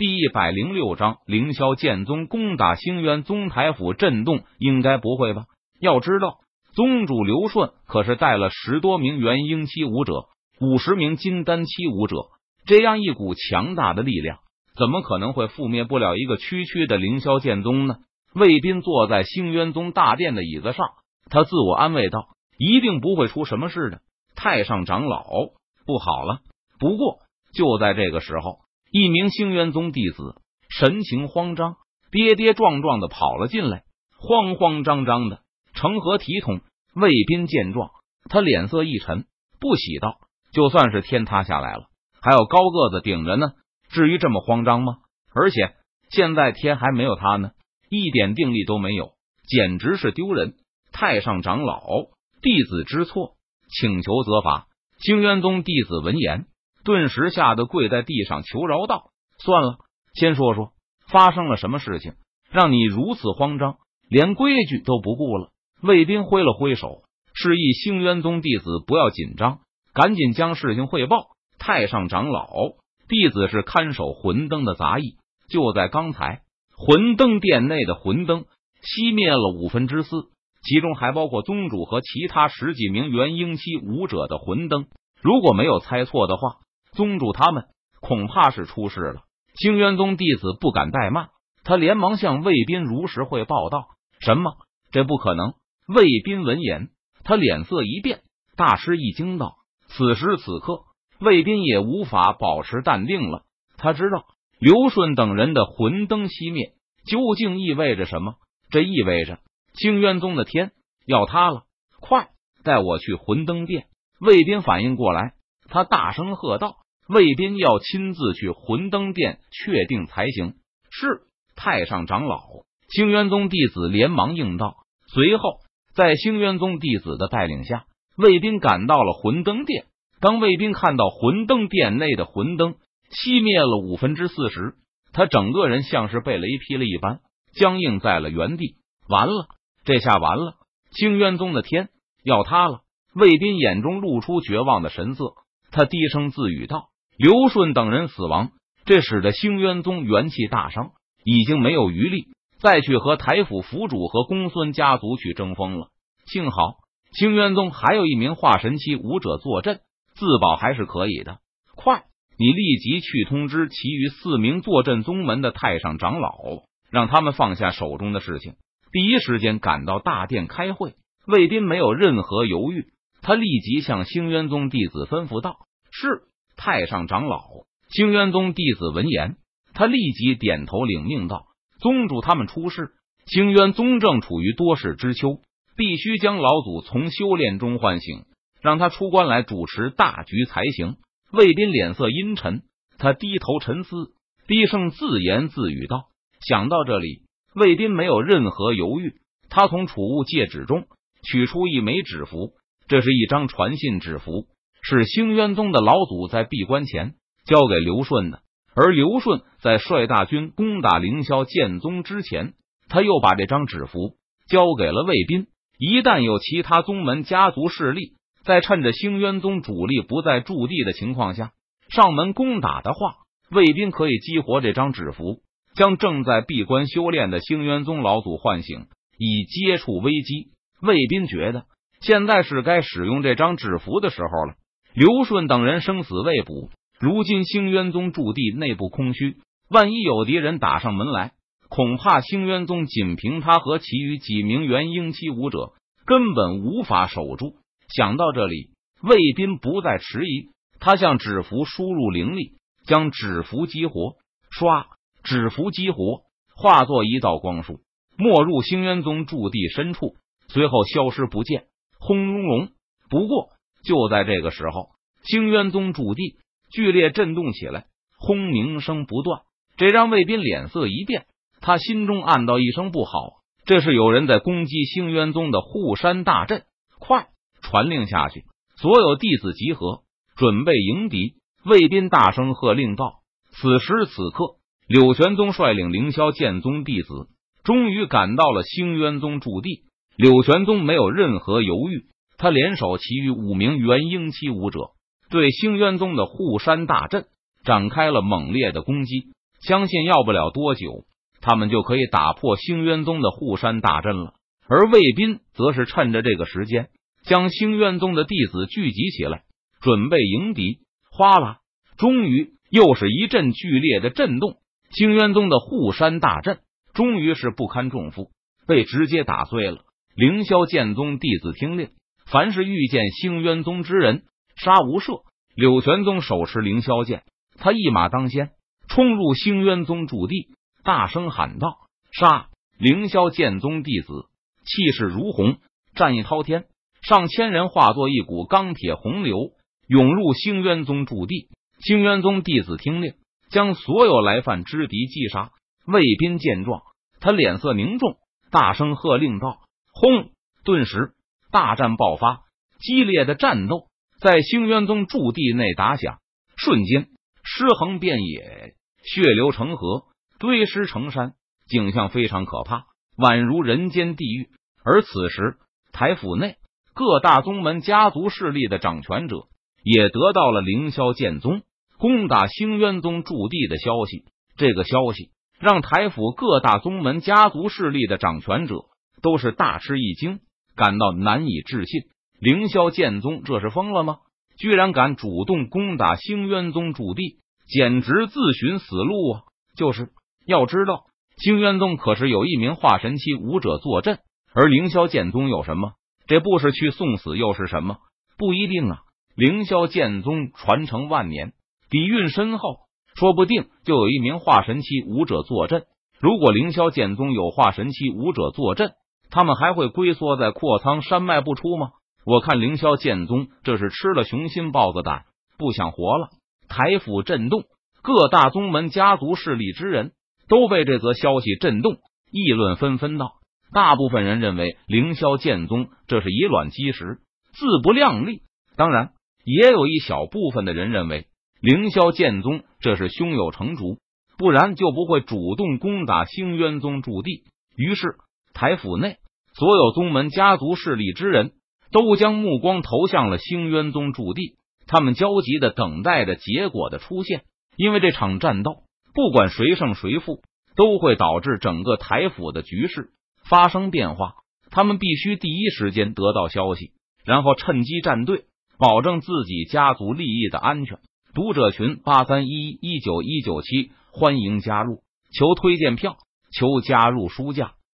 第一百零六章，凌霄剑宗攻打星渊宗台府，震动应该不会吧？要知道，宗主刘顺可是带了十多名元婴期武者，五十名金丹期武者，这样一股强大的力量，怎么可能会覆灭不了一个区区的凌霄剑宗呢？魏斌坐在星渊宗大殿的椅子上，他自我安慰道：“一定不会出什么事的。”太上长老，不好了！不过就在这个时候。一名星渊宗弟子神情慌张，跌跌撞撞的跑了进来，慌慌张张的，成何体统？卫兵见状，他脸色一沉，不喜道：“就算是天塌下来了，还有高个子顶着呢，至于这么慌张吗？而且现在天还没有塌呢，一点定力都没有，简直是丢人！”太上长老，弟子知错，请求责罚。星渊宗弟子闻言。顿时吓得跪在地上求饶道：“算了，先说说发生了什么事情，让你如此慌张，连规矩都不顾了。”卫兵挥了挥手，示意星渊宗弟子不要紧张，赶紧将事情汇报。太上长老，弟子是看守魂灯的杂役，就在刚才，魂灯殿内的魂灯熄灭了五分之四，其中还包括宗主和其他十几名元婴期武者的魂灯。如果没有猜错的话。宗主他们恐怕是出事了。清渊宗弟子不敢怠慢，他连忙向魏斌如实汇报道：“什么？这不可能！”魏斌闻言，他脸色一变，大吃一惊道：“此时此刻，魏斌也无法保持淡定了。他知道刘顺等人的魂灯熄灭，究竟意味着什么？这意味着清渊宗的天要塌了！快带我去魂灯殿！”魏斌反应过来。他大声喝道：“卫兵要亲自去魂灯殿确定才行。”是太上长老，星渊宗弟子连忙应道。随后，在星渊宗弟子的带领下，卫兵赶到了魂灯殿。当卫兵看到魂灯殿内的魂灯熄灭了五分之四时，他整个人像是被雷劈了一般，僵硬在了原地。完了，这下完了！星渊宗的天要塌了！卫兵眼中露出绝望的神色。他低声自语道：“刘顺等人死亡，这使得星渊宗元气大伤，已经没有余力再去和台府府主和公孙家族去争锋了。幸好星渊宗还有一名化神期武者坐镇，自保还是可以的。快，你立即去通知其余四名坐镇宗门的太上长老，让他们放下手中的事情，第一时间赶到大殿开会。”卫斌没有任何犹豫。他立即向星渊宗弟子吩咐道：“是太上长老。”星渊宗弟子闻言，他立即点头领命道：“宗主他们出事，星渊宗正处于多事之秋，必须将老祖从修炼中唤醒，让他出关来主持大局才行。”魏斌脸色阴沉，他低头沉思，低声自言自语道：“想到这里，魏斌没有任何犹豫，他从储物戒指中取出一枚纸符。”这是一张传信纸符，是星渊宗的老祖在闭关前交给刘顺的。而刘顺在率大军攻打凌霄剑宗之前，他又把这张纸符交给了卫斌。一旦有其他宗门家族势力在趁着星渊宗主力不在驻地的情况下上门攻打的话，卫斌可以激活这张纸符，将正在闭关修炼的星渊宗老祖唤醒，以接触危机。卫斌觉得。现在是该使用这张纸符的时候了。刘顺等人生死未卜，如今星渊宗驻地内部空虚，万一有敌人打上门来，恐怕星渊宗仅凭他和其余几名元婴期武者根本无法守住。想到这里，卫斌不再迟疑，他向纸符输入灵力，将纸符激活。唰，纸符激活，化作一道光束，没入星渊宗驻地深处，随后消失不见。轰隆隆！不过就在这个时候，星渊宗驻地剧烈震动起来，轰鸣声不断。这让魏斌脸色一变，他心中暗道一声不好，这是有人在攻击星渊宗的护山大阵。快传令下去，所有弟子集合，准备迎敌。魏斌大声喝令道：“此时此刻，柳玄宗率领凌霄剑宗弟子终于赶到了星渊宗驻地。”柳玄宗没有任何犹豫，他联手其余五名元婴期武者，对星渊宗的护山大阵展开了猛烈的攻击。相信要不了多久，他们就可以打破星渊宗的护山大阵了。而魏斌则是趁着这个时间，将星渊宗的弟子聚集起来，准备迎敌。哗啦！终于又是一阵剧烈的震动，星渊宗的护山大阵终于是不堪重负，被直接打碎了。凌霄剑宗弟子听令，凡是遇见星渊宗之人，杀无赦。柳玄宗手持凌霄剑，他一马当先，冲入星渊宗驻地，大声喊道：“杀！”凌霄剑宗弟子气势如虹，战意滔天，上千人化作一股钢铁洪流，涌入星渊宗驻地。星渊宗弟子听令，将所有来犯之敌击杀。卫兵见状，他脸色凝重，大声喝令道。轰！顿时，大战爆发，激烈的战斗在星渊宗驻地内打响，瞬间尸横遍野，血流成河，堆尸成山，景象非常可怕，宛如人间地狱。而此时，台府内各大宗门家族势力的掌权者也得到了凌霄剑宗攻打星渊宗驻地的消息。这个消息让台府各大宗门家族势力的掌权者。都是大吃一惊，感到难以置信。凌霄剑宗这是疯了吗？居然敢主动攻打星渊宗主地，简直自寻死路啊！就是要知道，星渊宗可是有一名化神期武者坐镇，而凌霄剑宗有什么？这不是去送死又是什么？不一定啊！凌霄剑宗传承万年，底蕴深厚，说不定就有一名化神期武者坐镇。如果凌霄剑宗有化神期武者坐镇，他们还会龟缩在阔苍山脉不出吗？我看凌霄剑宗这是吃了雄心豹子胆，不想活了。台府震动，各大宗门家族势力之人都被这则消息震动，议论纷纷道。大部分人认为凌霄剑宗这是以卵击石，自不量力。当然，也有一小部分的人认为凌霄剑宗这是胸有成竹，不然就不会主动攻打星渊宗驻地。于是。台府内，所有宗门家族势力之人都将目光投向了星渊宗驻地，他们焦急的等待着结果的出现。因为这场战斗，不管谁胜谁负，都会导致整个台府的局势发生变化。他们必须第一时间得到消息，然后趁机站队，保证自己家族利益的安全。读者群八三一一九一九七，欢迎加入，求推荐票，求加入书架。